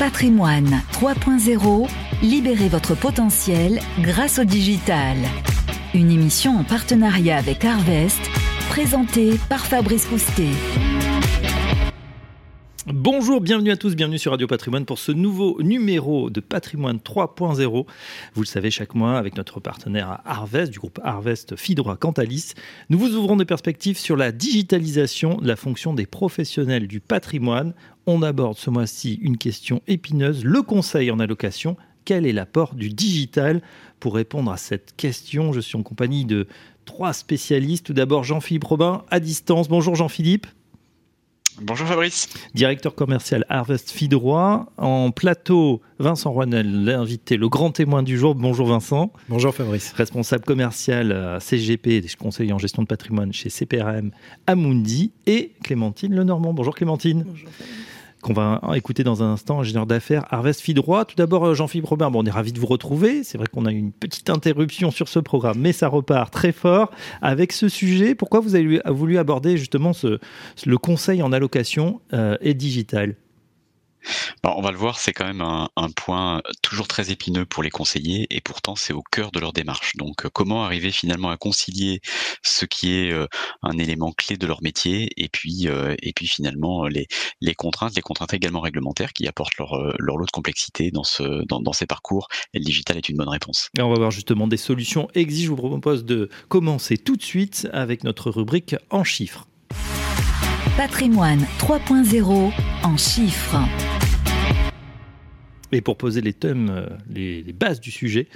Patrimoine 3.0, libérez votre potentiel grâce au digital. Une émission en partenariat avec Harvest, présentée par Fabrice Coustet. Bonjour, bienvenue à tous, bienvenue sur Radio Patrimoine pour ce nouveau numéro de Patrimoine 3.0. Vous le savez, chaque mois, avec notre partenaire Harvest, du groupe Harvest Fidroit Cantalis, nous vous ouvrons des perspectives sur la digitalisation de la fonction des professionnels du patrimoine. On aborde ce mois-ci une question épineuse, le conseil en allocation. Quel est l'apport du digital? Pour répondre à cette question, je suis en compagnie de trois spécialistes. Tout d'abord, Jean-Philippe Robin, à distance. Bonjour Jean-Philippe. Bonjour Fabrice. Directeur commercial Harvest Fidroit. En plateau, Vincent Rouanel, l'invité, le grand témoin du jour. Bonjour Vincent. Bonjour Fabrice. Responsable commercial à CGP, conseiller en gestion de patrimoine chez CPRM Amundi. Et Clémentine Lenormand. Bonjour Clémentine. Bonjour Fabrice qu'on va écouter dans un instant, ingénieur d'affaires Harvest Fidroit. Tout d'abord, euh, Jean-Philippe Robert, bon, on est ravi de vous retrouver. C'est vrai qu'on a eu une petite interruption sur ce programme, mais ça repart très fort avec ce sujet. Pourquoi vous avez voulu aborder justement le conseil en allocation euh, et digital? On va le voir, c'est quand même un, point toujours très épineux pour les conseillers et pourtant c'est au cœur de leur démarche. Donc euh, comment arriver finalement à concilier ce qui est euh, un élément clé de leur métier et puis euh, et puis finalement les, contraintes, les contraintes également réglementaires qui apportent leur, leur lot de complexité dans ce ces parcours. Et le digital est une bonne réponse. on va voir justement des solutions exige. Je vous propose de commencer tout de suite avec notre rubrique en chiffres. Patrimoine 3.0 en chiffres. Et pour poser les thèmes, euh, les, bases du sujet,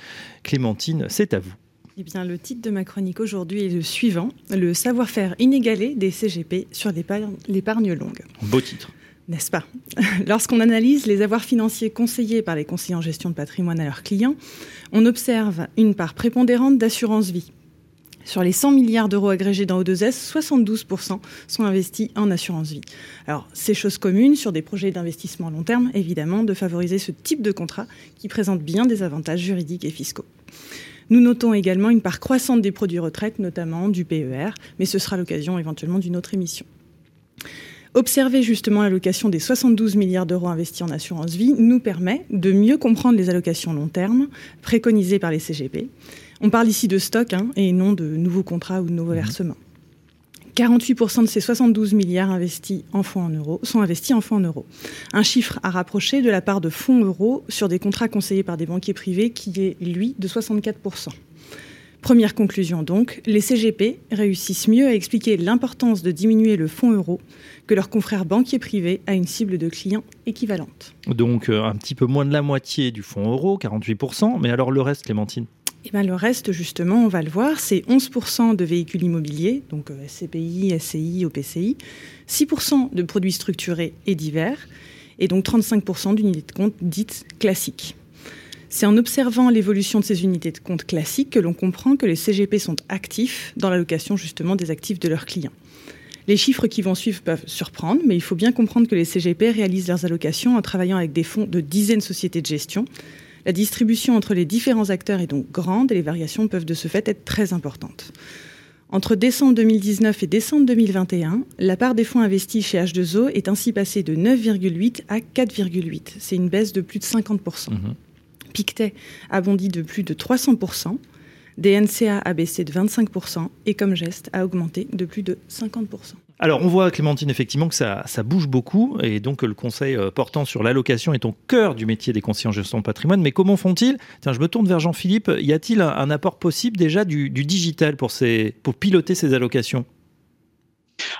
Clémentine, c'est à vous. Eh bien, le titre de ma chronique aujourd'hui est le suivant le savoir-faire inégalé des CGP sur l'épargne longue. Beau titre. N'est-ce pas? Lorsqu'on analyse les avoirs financiers conseillés par les conseillers en gestion de patrimoine à leurs clients, on observe une part prépondérante d'assurance vie, sur les 100 milliards d'euros agrégés dans O2S, 72% sont investis en assurance vie. Alors, c'est chose commune sur des projets d'investissement à long terme, évidemment, de favoriser ce type de contrat qui présente bien des avantages juridiques et fiscaux. Nous notons également une part croissante des produits retraite, notamment du PER, mais ce sera l'occasion éventuellement d'une autre émission. Observer justement l'allocation des 72 milliards d'euros investis en assurance vie nous permet de mieux comprendre les allocations long terme préconisées par les CGP on parle ici de stock hein, et non de nouveaux contrats ou de nouveaux mhm. versements. 48% de ces 72 milliards investis en fonds en euros sont investis en fonds en euros. Un chiffre à rapprocher de la part de fonds euros sur des contrats conseillés par des banquiers privés qui est, lui, de 64%. Première conclusion donc, les CGP réussissent mieux à expliquer l'importance de diminuer le fonds euro que leurs confrères banquiers privés à une cible de clients équivalente. Donc euh, un petit peu moins de la moitié du fonds euro, 48%, mais alors le reste, Clémentine? Eh ben, le reste, justement, on va le voir, c'est 11% de véhicules immobiliers, donc euh, SCPI, SCI, OPCI, 6% de produits structurés et divers, et donc 35% d'unités de compte dites classiques. C'est en observant l'évolution de ces unités de compte classiques que l'on comprend que les CGP sont actifs dans l'allocation justement des actifs de leurs clients. Les chiffres qui vont suivre peuvent surprendre, mais il faut bien comprendre que les CGP réalisent leurs allocations en travaillant avec des fonds de dizaines de sociétés de gestion, la distribution entre les différents acteurs est donc grande et les variations peuvent de ce fait être très importantes. Entre décembre 2019 et décembre 2021, la part des fonds investis chez H2O est ainsi passée de 9,8 à 4,8. C'est une baisse de plus de 50%. Mmh. Pictet a bondi de plus de 300%. DNCA a baissé de 25% et comme geste a augmenté de plus de 50%. Alors, on voit, Clémentine, effectivement, que ça, bouge beaucoup, et donc le conseil euh, portant sur l'allocation est au cœur du métier des conseillers en gestion de patrimoine. Mais comment font-ils? Tiens, je me tourne vers Jean-Philippe. Y a-t-il un, apport possible déjà du, digital pour piloter ces allocations?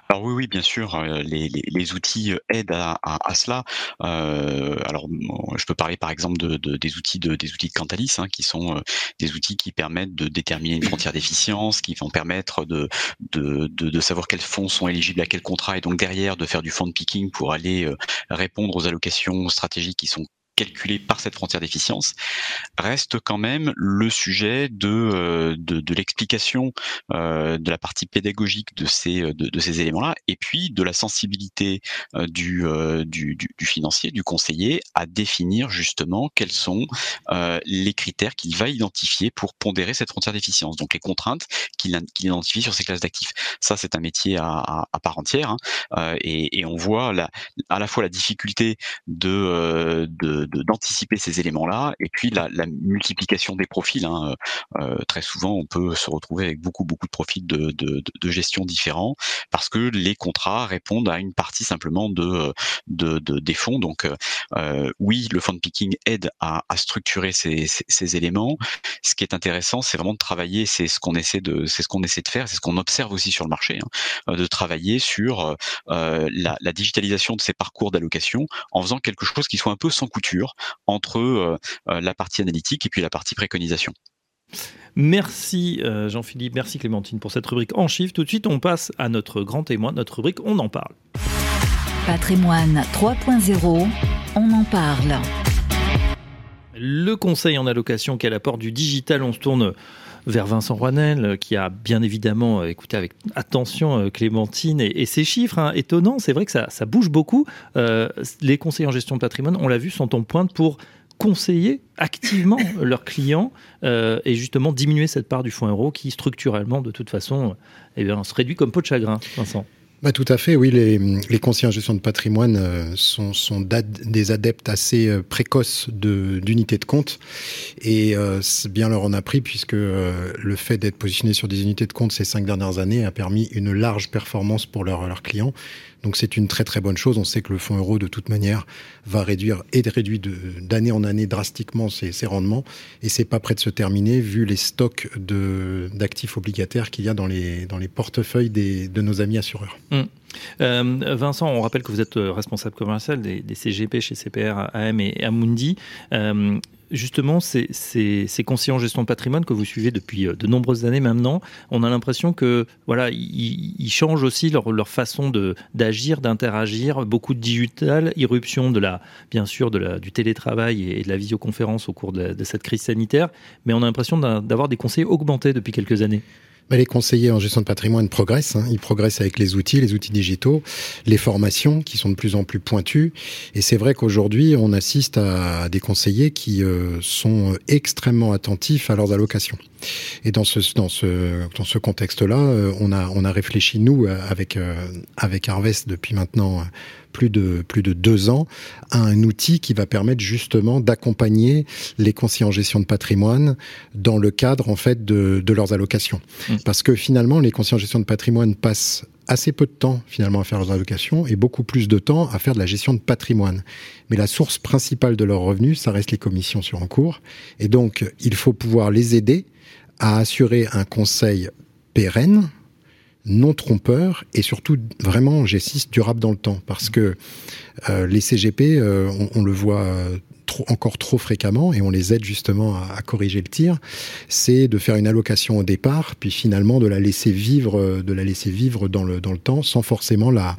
Alors oui, oui, bien sûr, euh, les, outils euh, aident à, cela. Euh, alors, je peux parler par exemple de, de, des outils de des outils de Cantalis, hein, qui sont euh, des outils qui permettent de déterminer une frontière d'efficience, qui vont permettre de, de, de, savoir quels fonds sont éligibles à quel contrat, et donc derrière de faire du fund picking pour aller répondre aux allocations stratégiques qui sont calculé par cette frontière d'efficience, reste quand même le sujet de, euh, de, l'explication euh, de la partie pédagogique de ces, de, de ces éléments-là, et puis de la sensibilité euh, du, euh, du, du, financier, du conseiller, à définir justement quels sont euh, les critères qu'il va identifier pour pondérer cette frontière d'efficience, donc les contraintes qu'il qu identifie sur ces classes d'actifs. Ça, c'est un métier à, à, à part entière, hein, et, et, on voit la, à la fois la difficulté de, de d'anticiper ces éléments-là, et puis la, multiplication des profils. Hein. Euh, très souvent, on peut se retrouver avec beaucoup beaucoup de profils de, de, de, gestion différents, parce que les contrats répondent à une partie simplement de, de, des fonds. Donc euh, oui, le fund picking aide à, à structurer ces, ces, éléments. Ce qui est intéressant, c'est vraiment de travailler. C'est ce qu'on essaie de, c'est ce qu'on essaie de faire, c'est ce qu'on observe aussi sur le marché, hein, de travailler sur euh, la, la digitalisation de ces parcours d'allocation en faisant quelque chose qui soit un peu sans couture entre euh, euh, la partie analytique et puis la partie préconisation. Merci euh, Jean-Philippe, merci Clémentine pour cette rubrique en chiffres. Tout de suite, on passe à notre grand témoin, notre rubrique On en parle. Patrimoine 3.0, on en parle. Le conseil en allocation à l'apport du digital, on se tourne vers Vincent Roinel, qui a bien évidemment écouté avec attention Clémentine et, et ses chiffres hein, étonnants. C'est vrai que ça, bouge beaucoup. Euh, les conseillers en gestion de patrimoine, on l'a vu, sont en pointe pour conseiller activement leurs clients euh, et justement diminuer cette part du fonds euro qui structurellement de toute façon eh bien, se réduit comme peau de chagrin, Vincent. Bah, tout à fait, oui. Les, les conseillers en gestion de patrimoine euh, sont, sont des adeptes assez euh, précoces d'unités de, compte. Et euh, bien leur en a pris puisque euh, le fait d'être positionné sur des unités de compte ces cinq dernières années a permis une large performance pour leurs leurs clients. Donc c'est une très très bonne chose. On sait que le fonds euro de toute manière va réduire et réduit d'année en année drastiquement ses, rendements et c'est pas prêt de se terminer vu les stocks d'actifs obligataires qu'il y a dans les, portefeuilles de nos amis assureurs. Mmh. Euh, Vincent, on rappelle que vous êtes responsable commercial des, des CGP chez CPR, AM et Amundi. Euh, justement, ces, ces, en gestion de patrimoine que vous suivez depuis de nombreuses années maintenant, on a l'impression que voilà, ils, changent aussi leur, façon d'agir, d'interagir. Beaucoup de digital, irruption de la, bien sûr, du télétravail et de la visioconférence au cours de, cette crise sanitaire. Mais on a l'impression d'avoir des conseillers augmentés depuis quelques années. Mais les conseillers en gestion de patrimoine progressent. Hein. Ils progressent avec les outils, les outils digitaux, les formations qui sont de plus en plus pointues. Et c'est vrai qu'aujourd'hui, on assiste à des conseillers qui euh, sont extrêmement attentifs à leurs allocations. Et dans ce dans ce dans ce contexte-là, euh, on a on a réfléchi nous avec euh, avec Harvest depuis maintenant plus de plus de deux ans à un outil qui va permettre justement d'accompagner les conseillers en gestion de patrimoine dans le cadre en fait de, de leurs allocations. Mmh. Parce que finalement, les conseillers en gestion de patrimoine passent assez peu de temps finalement à faire leurs allocations et beaucoup plus de temps à faire de la gestion de patrimoine. Mais la source principale de leurs revenus, ça reste les commissions sur en cours. Et donc, il faut pouvoir les aider à assurer un conseil pérenne, non trompeur et surtout vraiment, j'insiste, durable dans le temps. Parce que euh, les CGP, euh, on, le voit euh, trop, encore trop fréquemment, et on les aide justement à, corriger le tir, c'est de faire une allocation au départ, puis finalement de la laisser vivre, de la laisser vivre dans le, dans le temps, sans forcément la,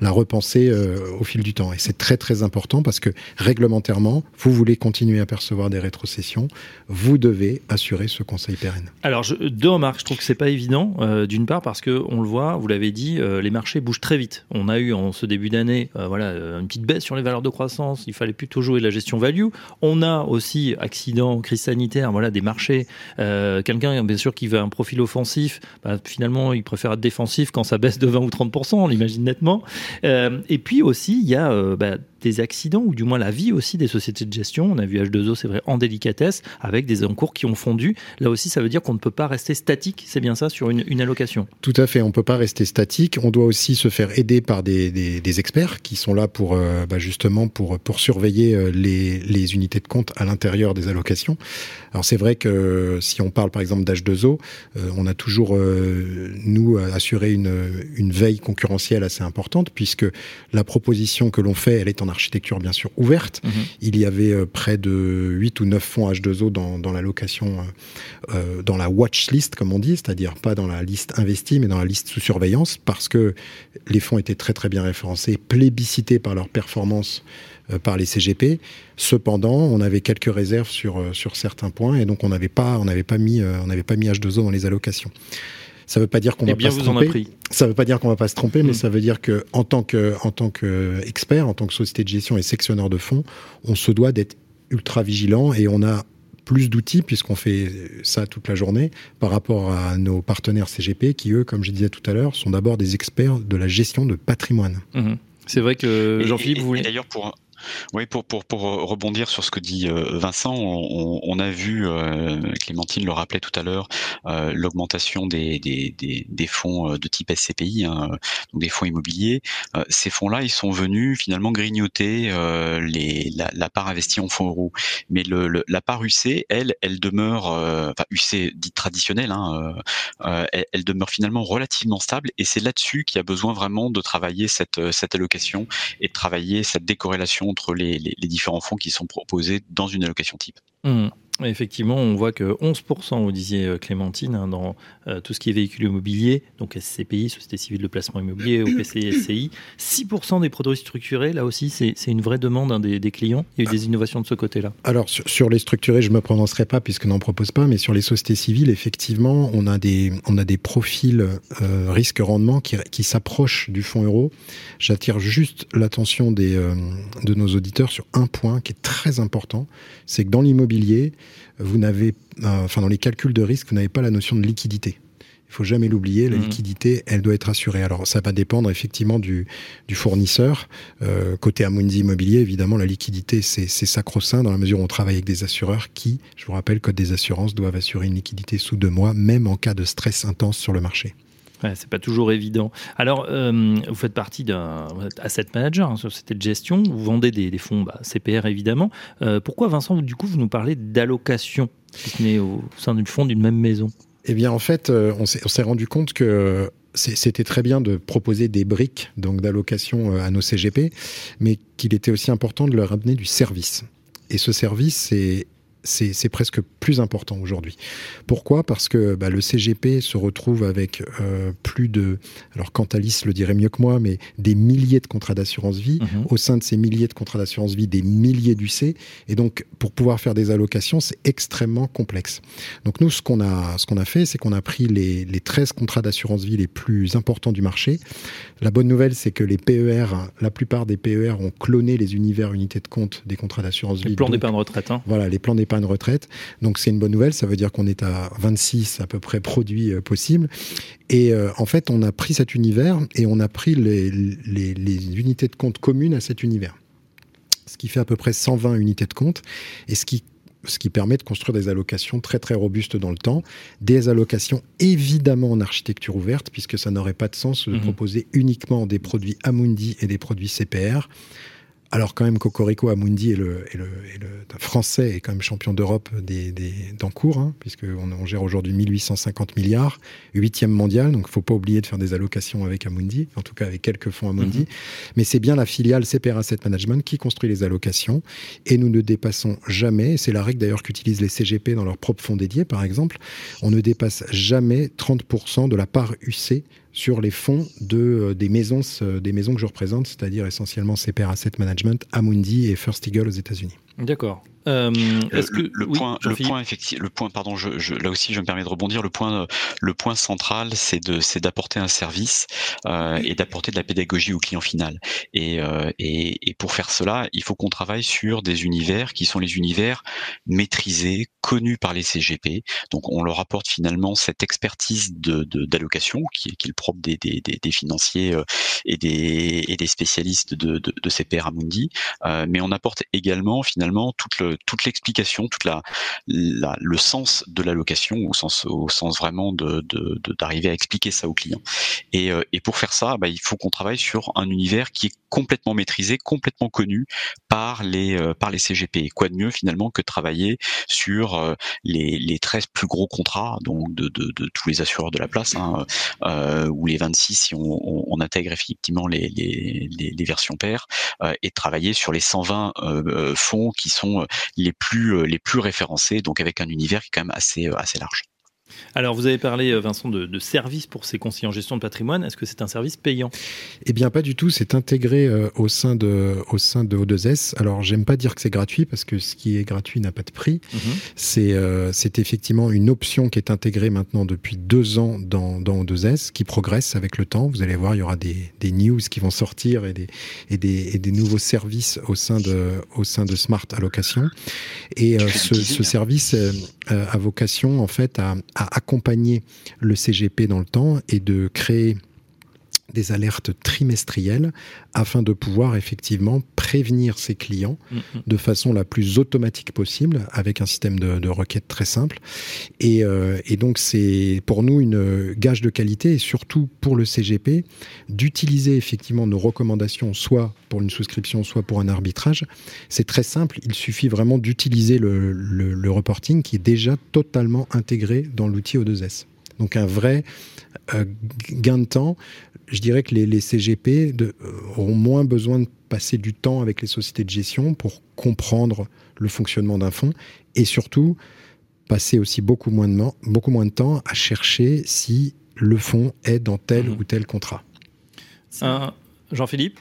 la repenser euh, au fil du temps. Et c'est très très important parce que réglementairement, vous voulez continuer à percevoir des rétrocessions, vous devez assurer ce conseil pérenne. Alors, je, deux remarques. Je trouve que c'est pas évident. Euh, D'une part parce que on le voit, vous l'avez dit, euh, les marchés bougent très vite. On a eu en ce début d'année, voilà, une petite baisse sur les valeurs de croissance. Il fallait plutôt jouer de la gestion On a aussi accident, crise sanitaire, voilà, des marchés. Euh, Quelqu'un, bien sûr, qui veut un profil offensif, bah, finalement, il préfère être défensif quand ça baisse de 20 ou 30% on l'imagine nettement. Euh, et puis aussi, il y a euh, bah, des accidents, ou du moins la vie aussi des sociétés de gestion. On a vu H2O, c'est vrai, en délicatesse, avec des encours qui ont fondu. Là aussi, ça veut dire qu'on ne peut pas rester statique, c'est bien ça, sur une, allocation? Tout à fait, on ne peut pas rester statique. On doit aussi se faire aider par des, experts qui sont là pour euh, bah, justement pour, surveiller euh, les, unités de compte à l'intérieur des allocations. Alors c'est vrai que si on parle par exemple d'H2O, euh, on a toujours, nous, assuré une, une veille concurrentielle assez importante, puisque la proposition que l'on fait, elle est en architecture bien sûr ouverte. Mmh. Il y avait euh, près de 8 ou 9 fonds H2O dans, dans l'allocation, euh, dans la watch list, comme on dit, c'est-à-dire pas dans la liste investie, mais dans la liste sous surveillance, parce que les fonds étaient très très bien référencés, plébiscités par leur performance par les CGP. Cependant, on avait quelques réserves sur sur certains points et donc on n'avait pas on pas mis on n'avait pas mis H2O dans les allocations. Ça ne veut pas dire qu'on va pas se tromper. Ça veut pas dire qu'on va pas se tromper, mais mm. ça veut dire que en tant que en tant qu'expert, en tant que société de gestion et sectionneur de fonds, on se doit d'être ultra vigilant et on a plus d'outils puisqu'on fait ça toute la journée par rapport à nos partenaires CGP qui eux, comme je disais tout à l'heure, sont d'abord des experts de la gestion de patrimoine. Mm-hmm. C'est vrai que Jean-Philippe, vous voulez. D'ailleurs, pour oui, pour, pour, pour rebondir sur ce que dit euh, Vincent, on, a vu, euh, Clémentine le rappelait tout à l'heure, euh, l'augmentation des, des, des, fonds de type SCPI, hein, donc des fonds immobiliers. ces fonds-là, ils sont venus finalement grignoter les, la, la, part investie en fonds euros. Mais le, la part UC, elle, elle demeure, enfin UC dite traditionnelle, hein, elle, elle, demeure finalement relativement stable et c'est là-dessus qu'il y a besoin vraiment de travailler cette, cette allocation et de travailler cette décorrélation entre les, différents fonds qui sont proposés dans une allocation type. Mmh. Effectivement, on voit que 11%, vous disiez euh, Clémentine, hein, dans euh, tout ce qui est véhicule immobilier, donc SCPI, Société Civile de Placement Immobilier, OPCI, SCI, 6% des produits structurés, là aussi, c'est une vraie demande hein, des, clients. Il y a eu des innovations de ce côté-là. Alors, sur, les structurés, je ne me prononcerai pas puisque n'en propose pas, mais sur les sociétés civiles, effectivement, on a des, on a des profils euh, risque-rendement qui, s'approchent du fonds euro. J'attire juste l'attention des de nos auditeurs sur un point qui est très important, c'est que dans l'immobilier, vous n'avez, euh, enfin dans les calculs de risque, vous n'avez pas la notion de liquidité. Il faut jamais l'oublier, la mmh. liquidité, elle doit être assurée. Alors ça va dépendre effectivement du, du fournisseur. Euh, côté Amundi Immobilier, évidemment, la liquidité, c'est sacro-saint dans la mesure où on travaille avec des assureurs qui, je vous rappelle, Code des assurances doivent assurer une liquidité sous deux mois, même en cas de stress intense sur le marché. Ouais, c'est pas toujours évident. Alors, euh, vous faites partie d'un asset manager, hein, société de gestion. Vous vendez des, fonds bah, CPR évidemment. Euh, pourquoi, Vincent, du coup, vous nous parlez d'allocation, si ce n'est au sein du fond d'une même maison? Eh bien, en fait, euh, on s'est rendu compte que c'était très bien de proposer des briques donc d'allocation à nos CGP, mais qu'il était aussi important de leur amener du service. Et ce service, c'est c'est presque plus important aujourd'hui. Pourquoi? Parce que bah, le CGP se retrouve avec euh, plus de, alors Cantalis le dirait mieux que moi, mais des milliers de contrats d'assurance vie. Mhm. Au sein de ces milliers de contrats d'assurance vie, des milliers d'UC. Et donc, pour pouvoir faire des allocations, c'est extrêmement complexe. Donc nous, ce qu'on a, ce qu'on a fait, c'est qu'on a pris les, les 13 contrats d'assurance vie les plus importants du marché. La bonne nouvelle, c'est que les PER, la plupart des PER ont cloné les univers unités de compte des contrats d'assurance vie. Les plans d'épargne retraite. Hein. Voilà, les plans d'épargne de retraite. Donc c'est une bonne nouvelle, ça veut dire qu'on est à 26 à peu près produits euh, possibles. Et euh, en fait, on a pris cet univers et on a pris les, les, unités de compte communes à cet univers. Ce qui fait à peu près 120 unités de compte et ce qui ce qui permet de construire des allocations très très robustes dans le temps, des allocations évidemment en architecture ouverte, puisque ça n'aurait pas de sens de mhm. proposer uniquement des produits Amundi et des produits CPR. Alors quand même, Cocorico Amundi est le, est le, est le français est quand même champion d'Europe des, des d'encours, hein, puisqu'on on gère aujourd'hui 1850 milliards, huitième mondial, donc il faut pas oublier de faire des allocations avec Amundi, en tout cas avec quelques fonds Amundi. Mhm. Mais c'est bien la filiale CPR Asset Management qui construit les allocations, et nous ne dépassons jamais, c'est la règle d'ailleurs qu'utilisent les CGP dans leurs propres fonds dédiés par exemple, on ne dépasse jamais 30% de la part UC sur les fonds de, euh, des, maisons, euh, des maisons que je représente, c'est-à-dire essentiellement CPR Asset Management, Amundi et First Eagle aux États-Unis. D'accord. Euh, est-ce que le, point, le point effectivement, le point, pardon, je, je, là aussi je me permets de rebondir. Le point, le point central, c'est de, c'est d'apporter un service euh, et d'apporter de la pédagogie au client final. Et, euh, et, et pour faire cela, il faut qu'on travaille sur des univers qui sont les univers maîtrisés, connus par les CGP. Donc on leur apporte finalement cette expertise de, d'allocation qui, qui est le propre des, des, des, financiers euh, et des, et des spécialistes de, de, de CPR Amundi. Euh, mais on apporte également finalement toute le toute l'explication, toute la, le sens de l'allocation au sens au sens vraiment de d'arriver à expliquer ça aux clients. Et, euh, et pour faire ça, bah, il faut qu'on travaille sur un univers qui est complètement maîtrisé, complètement connu par les euh, par les CGP. Quoi de mieux finalement que de travailler sur euh, les, les 13 plus gros contrats donc de, de, de tous les assureurs de la place, hein, euh, ou les 26 si on, on, on intègre effectivement les, les, les, versions paires, et travailler sur les 120 fonds qui sont les plus les plus référencés, donc avec un univers qui est quand même assez assez large. Alors, vous avez parlé, euh, Vincent, de, de services pour ces conseillers en gestion de patrimoine. Est-ce que c'est un service payant? Eh bien, pas du tout. C'est intégré euh, au sein de au sein de O2S. Alors, j'aime pas dire que c'est gratuit parce que ce qui est gratuit n'a pas de prix. Mhm. C'est euh, c'est effectivement une option qui est intégrée maintenant depuis deux ans dans, dans O2S, qui progresse avec le temps. Vous allez voir, il y aura des, des news qui vont sortir et des, et des, et des nouveaux services au sein de, au sein de Smart Allocation. Et euh, ce, ce service a vocation en fait à, à accompagner le CGP dans le temps et de créer des alertes trimestrielles afin de pouvoir effectivement prévenir ses clients Mhm. de façon la plus automatique possible avec un système de, de requête très simple. Et, euh, et donc c'est pour nous une gage de qualité et surtout pour le CGP d'utiliser effectivement nos recommandations soit pour une souscription, soit pour un arbitrage. C'est très simple, il suffit vraiment d'utiliser le, le, le reporting qui est déjà totalement intégré dans l'outil O2S. Donc un vrai euh, gain de temps. Je dirais que les, les CGP de, euh, auront moins besoin de passer du temps avec les sociétés de gestion pour comprendre le fonctionnement d'un fonds et surtout passer aussi beaucoup moins de, beaucoup moins de temps à chercher si le fonds est dans tel Mhm. ou tel contrat. Jean-Philippe?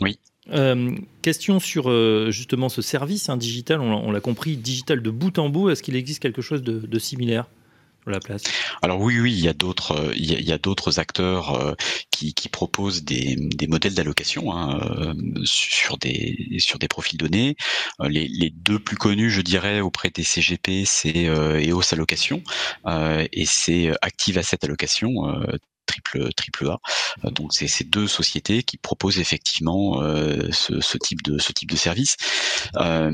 Oui. Euh, question sur euh, justement ce service hein, digital, on, l'a- compris, digital de bout en bout. Est-ce qu'il existe quelque chose de, de similaire? Alors oui, oui, il y a d'autres, euh, il y a, d'autres acteurs euh, qui, proposent des, des modèles d'allocation hein, euh, sur des sur des profils donnés. Les, deux plus connus, je dirais, auprès des CGP, c'est EOS Allocation et c'est Active Asset Allocation. Triple triple A. Euh, Donc c'est ces deux sociétés qui proposent effectivement euh, ce, type de ce type de service. Euh,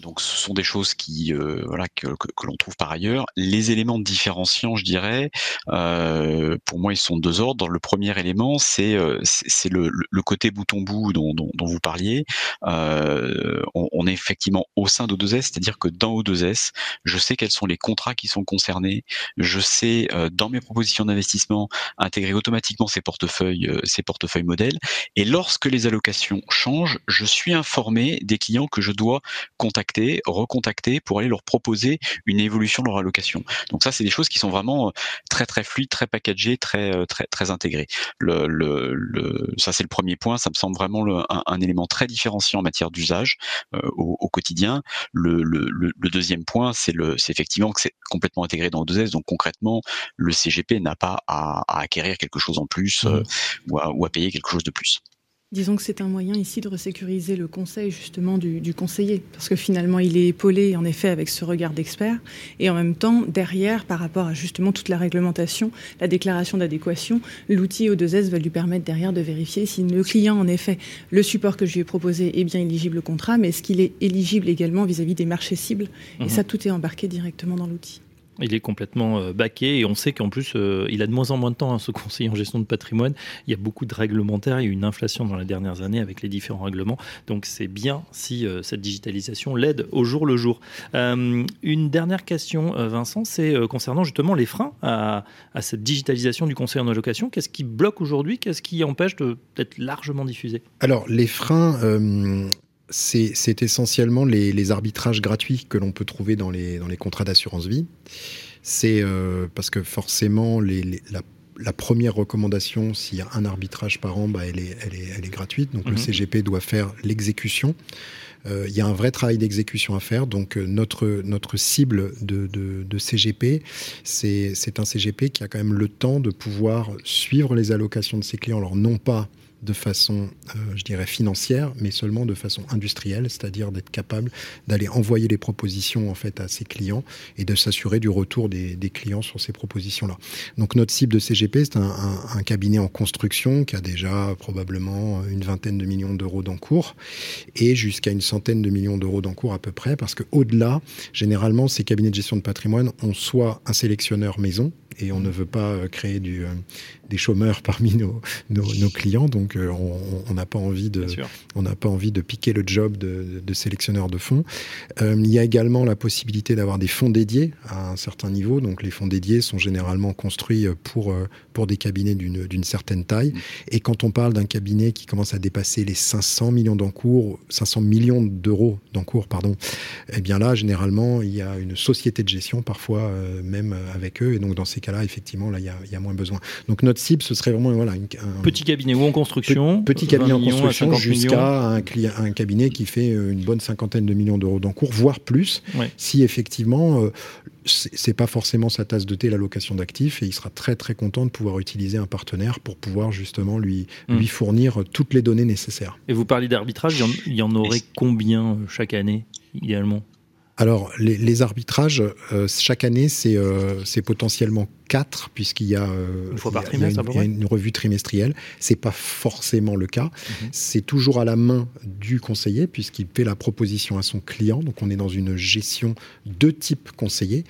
donc ce sont des choses qui voilà que, que, l'on trouve par ailleurs. Les éléments différenciants, je dirais, pour moi ils sont de deux ordres. Le premier élément c'est c'est le, côté bouton bout dont, dont, dont vous parliez. On, on est effectivement au sein d'O2S, c'est-à-dire que dans O2S, je sais quels sont les contrats qui sont concernés. Je sais dans mes propositions d'investissement intégrer automatiquement ces portefeuilles, euh, ces portefeuilles modèles. Et lorsque les allocations changent, je suis informé des clients que je dois contacter, recontacter pour aller leur proposer une évolution de leur allocation. Donc ça, c'est des choses qui sont vraiment euh, très très fluides, très packagées, très euh, très très intégrées. Le, ça c'est le premier point. Ça me semble vraiment un, élément très différenciant en matière d'usage au, quotidien. Le, deuxième point, c'est c'est effectivement que c'est complètement intégré dans O2S. Donc concrètement, le CGP n'a pas à acquérir quelque chose en plus euh, ou, à, ou à payer quelque chose de plus. Disons que c'est un moyen ici de resécuriser le conseil justement du, du conseiller, parce que finalement il est épaulé en effet avec ce regard d'expert, et en même temps derrière par rapport à justement toute la réglementation, la déclaration d'adéquation, l'outil O2S va lui permettre derrière de vérifier si le client en effet le support que je lui ai proposé est bien éligible au contrat, mais est-ce qu'il est éligible également vis-à-vis des marchés cibles, Mhm. et ça tout est embarqué directement dans l'outil. Il est complètement euh, baqué et on sait qu'en plus, euh, il a de moins en moins de temps, hein, ce conseiller en gestion de patrimoine. Il y a beaucoup de réglementaires, il y a eu une inflation dans les dernières années avec les différents règlements. Donc c'est bien si euh, cette digitalisation l'aide au jour le jour. Une dernière question, Vincent, c'est concernant justement les freins à, à cette digitalisation du conseiller en allocation. Qu'est-ce qui bloque aujourd'hui? Qu'est-ce qui empêche d'être largement diffusé? Alors, les freins, c'est essentiellement les, les arbitrages gratuits que l'on peut trouver dans les, dans les contrats d'assurance vie. C'est euh, parce que forcément, les, la, la première recommandation, s'il y a un arbitrage par an, bah, elle, est, elle, est, elle est gratuite. Donc, Mhm. le CGP doit faire l'exécution. Euh, il y a un vrai travail d'exécution à faire. Donc, euh, notre, notre cible de, de, de CGP, c'est c'est un CGP qui a quand même le temps de pouvoir suivre les allocations de ses clients. Alors, non pas de façon, euh, financière, mais seulement de façon industrielle, c'est-à-dire d'être capable d'aller envoyer les propositions en fait à ses clients et de s'assurer du retour des, clients sur ces propositions-là. Donc notre cible de CGP, c'est un cabinet en construction qui a déjà probablement une vingtaine de millions d'euros d'encours et jusqu'à une centaine de millions d'euros d'encours à peu près, parce que au-delà, généralement, ces cabinets de gestion de patrimoine ont soit un sélectionneur maison, et on ne veut pas créer du, des chômeurs parmi nos, nos, clients, donc on n'a pas envie de on n'a pas envie de piquer le job de, de sélectionneur de fonds. il y a également la possibilité d'avoir des fonds dédiés à un certain niveau, donc les fonds dédiés sont généralement construits pour pour des cabinets d'une certaine taille, et quand on parle d'un cabinet qui commence à dépasser les 500 millions d'encours, 500 millions d'euros d'encours, pardon, eh bien là, généralement, il y a une société de gestion, parfois euh, même avec eux, et donc dans ces cas-là, effectivement, là, il y, a, il y, a, moins besoin. Donc notre cible, ce serait vraiment voilà, un petit cabinet ou en construction, petit cabinet en construction, jusqu'à un, un, cabinet qui fait euh, une bonne cinquantaine de millions d'euros d'encours, voire plus, si effectivement euh, c'est pas forcément sa tasse de thé la location d'actifs et il sera très très content de pouvoir utiliser un partenaire pour pouvoir justement lui, hmm. lui fournir toutes les données nécessaires. Et vous parlez d'arbitrage, il y en aurait combien euh, chaque année idéalement? Alors, les, arbitrages, euh, chaque année, c'est euh, potentiellement quatre, puisqu'il y a, euh, une, fois par trimestre, il y a une, revue trimestrielle. C'est pas forcément le cas. Mhm. C'est toujours à la main du conseiller, puisqu'il fait la proposition à son client. Donc, on est dans une gestion de type conseiller.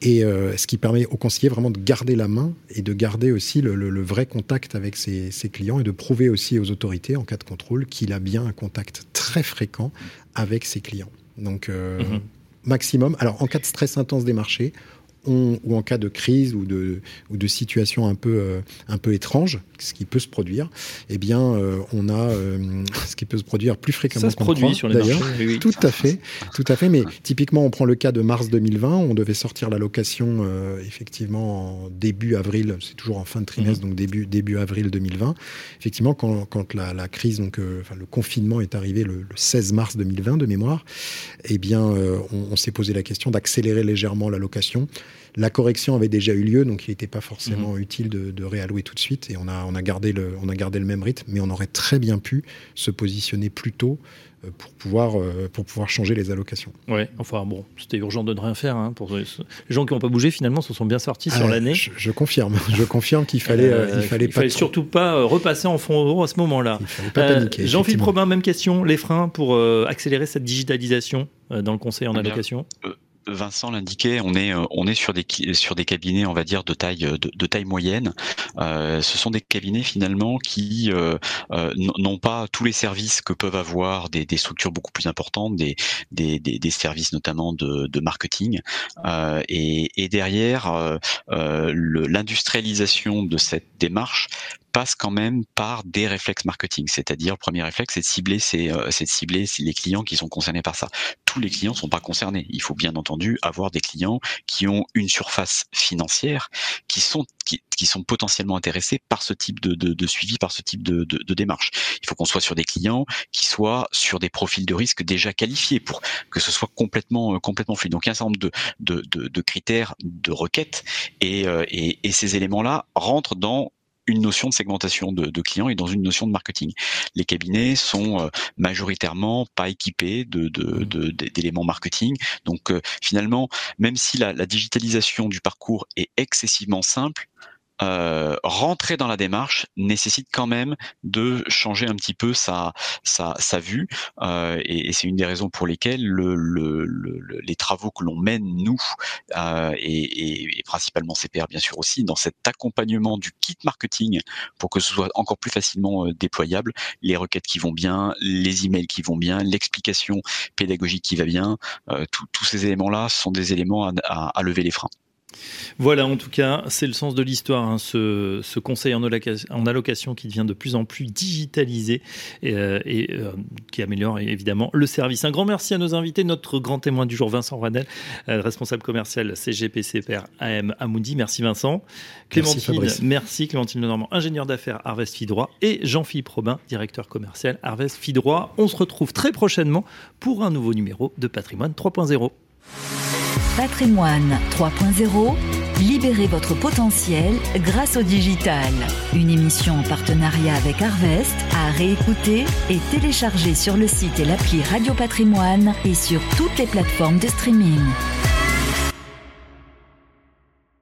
Et ce qui permet au conseiller vraiment de garder la main et de garder aussi le, vrai contact avec ses, clients et de prouver aussi aux autorités, en cas de contrôle, qu'il a bien un contact très fréquent avec ses clients. Donc, mhm maximum. Alors, en cas de stress intense des marchés, ou en cas de crise ou de, ou de situation un peu, euh, un peu étrange, ce qui peut se produire, eh bien, euh, on a euh, ce qui peut se produire plus fréquemment. Ça se produit sur les marchés. Oui, Tout à fait, tout à fait. Mais typiquement, on prend le cas de mars 2020, on devait sortir la location effectivement en début avril, c'est toujours en fin de trimestre, mhm. donc début, début avril 2020. Effectivement, quand, quand la, la, crise, donc enfin, le confinement est arrivé le, 16 mars 2020 de mémoire, eh bien, on, on s'est posé la question d'accélérer légèrement la location. La correction avait déjà eu lieu, donc il n'était pas forcément mhm. utile de, réallouer tout de suite. Et on a, on, a gardé le, on a gardé le même rythme, mais on aurait très bien pu se positionner plus tôt euh, pour pouvoir, euh, pour pouvoir changer les allocations. Oui, enfin bon, c'était urgent de ne rien faire. Hein, pour les gens qui n'ont pas bougé, finalement, se sont bien sortis sur ah, l'année. Je, confirme, je confirme qu'il fallait, euh, il fallait, il fallait surtout pas repasser en fonds euros à ce moment-là. Jean-Philippe Robin, même question, les freins pour accélérer cette digitalisation dans le conseil en eh allocation Vincent l'indiquait, on est euh, on est sur des sur des cabinets, on va dire de taille de, de taille moyenne. Euh, ce sont des cabinets finalement qui euh, euh n'ont pas tous les services que peuvent avoir des, structures beaucoup plus importantes, des des, des, services notamment de, marketing. Euh, et, et, derrière, l'industrialisation de cette démarche passe quand même par des réflexes marketing. C'est-à-dire, le premier réflexe, c'est de cibler, euh, c'est de cibler les clients qui sont concernés par ça. Tous les clients ne sont pas concernés. Il faut bien entendu avoir des clients qui ont une surface financière, qui sont qui, qui sont potentiellement intéressés par ce type de, de, de suivi, par ce type de, de, démarche. Il faut qu'on soit sur des clients qui soient sur des profils de risque déjà qualifiés pour que ce soit complètement euh, complètement fluide. Donc il y a un certain nombre de, critères, de requêtes, et, euh, et, et ces éléments-là rentrent dans une notion de segmentation de, de, clients et dans une notion de marketing. Les cabinets sont euh, majoritairement pas équipés de, mmh. d'éléments marketing. Donc euh, finalement, même si la, la digitalisation du parcours est excessivement simple, euh, rentrer dans la démarche nécessite quand même de changer un petit peu sa sa, vue euh, et, et c'est une des raisons pour lesquelles le, le, le, les travaux que l'on mène nous euh, et, et, principalement CPR bien sûr aussi dans cet accompagnement du kit marketing pour que ce soit encore plus facilement déployable les requêtes qui vont bien les emails qui vont bien l'explication pédagogique qui va bien tous ces éléments là sont des éléments à lever les freins voilà, en tout cas, c'est le sens de l'histoire, hein, ce, conseil en allocation, qui devient de plus en plus digitalisé et, euh, euh, qui améliore évidemment le service. Un grand merci à nos invités, notre grand témoin du jour, Vincent Ranel, euh, responsable commercial CGPCPR AM Amundi. Merci Vincent. Clémentine, merci, merci Clémentine Lenormand, ingénieur d'affaires Harvest Fidroit et Jean-Philippe Robin, directeur commercial Harvest Fidroit. On se retrouve très prochainement pour un nouveau numéro de Patrimoine 3.0. Patrimoine 3.0, libérez votre potentiel grâce au digital. Une émission en partenariat avec Harvest à réécouter et télécharger sur le site et l'appli Radio Patrimoine et sur toutes les plateformes de streaming.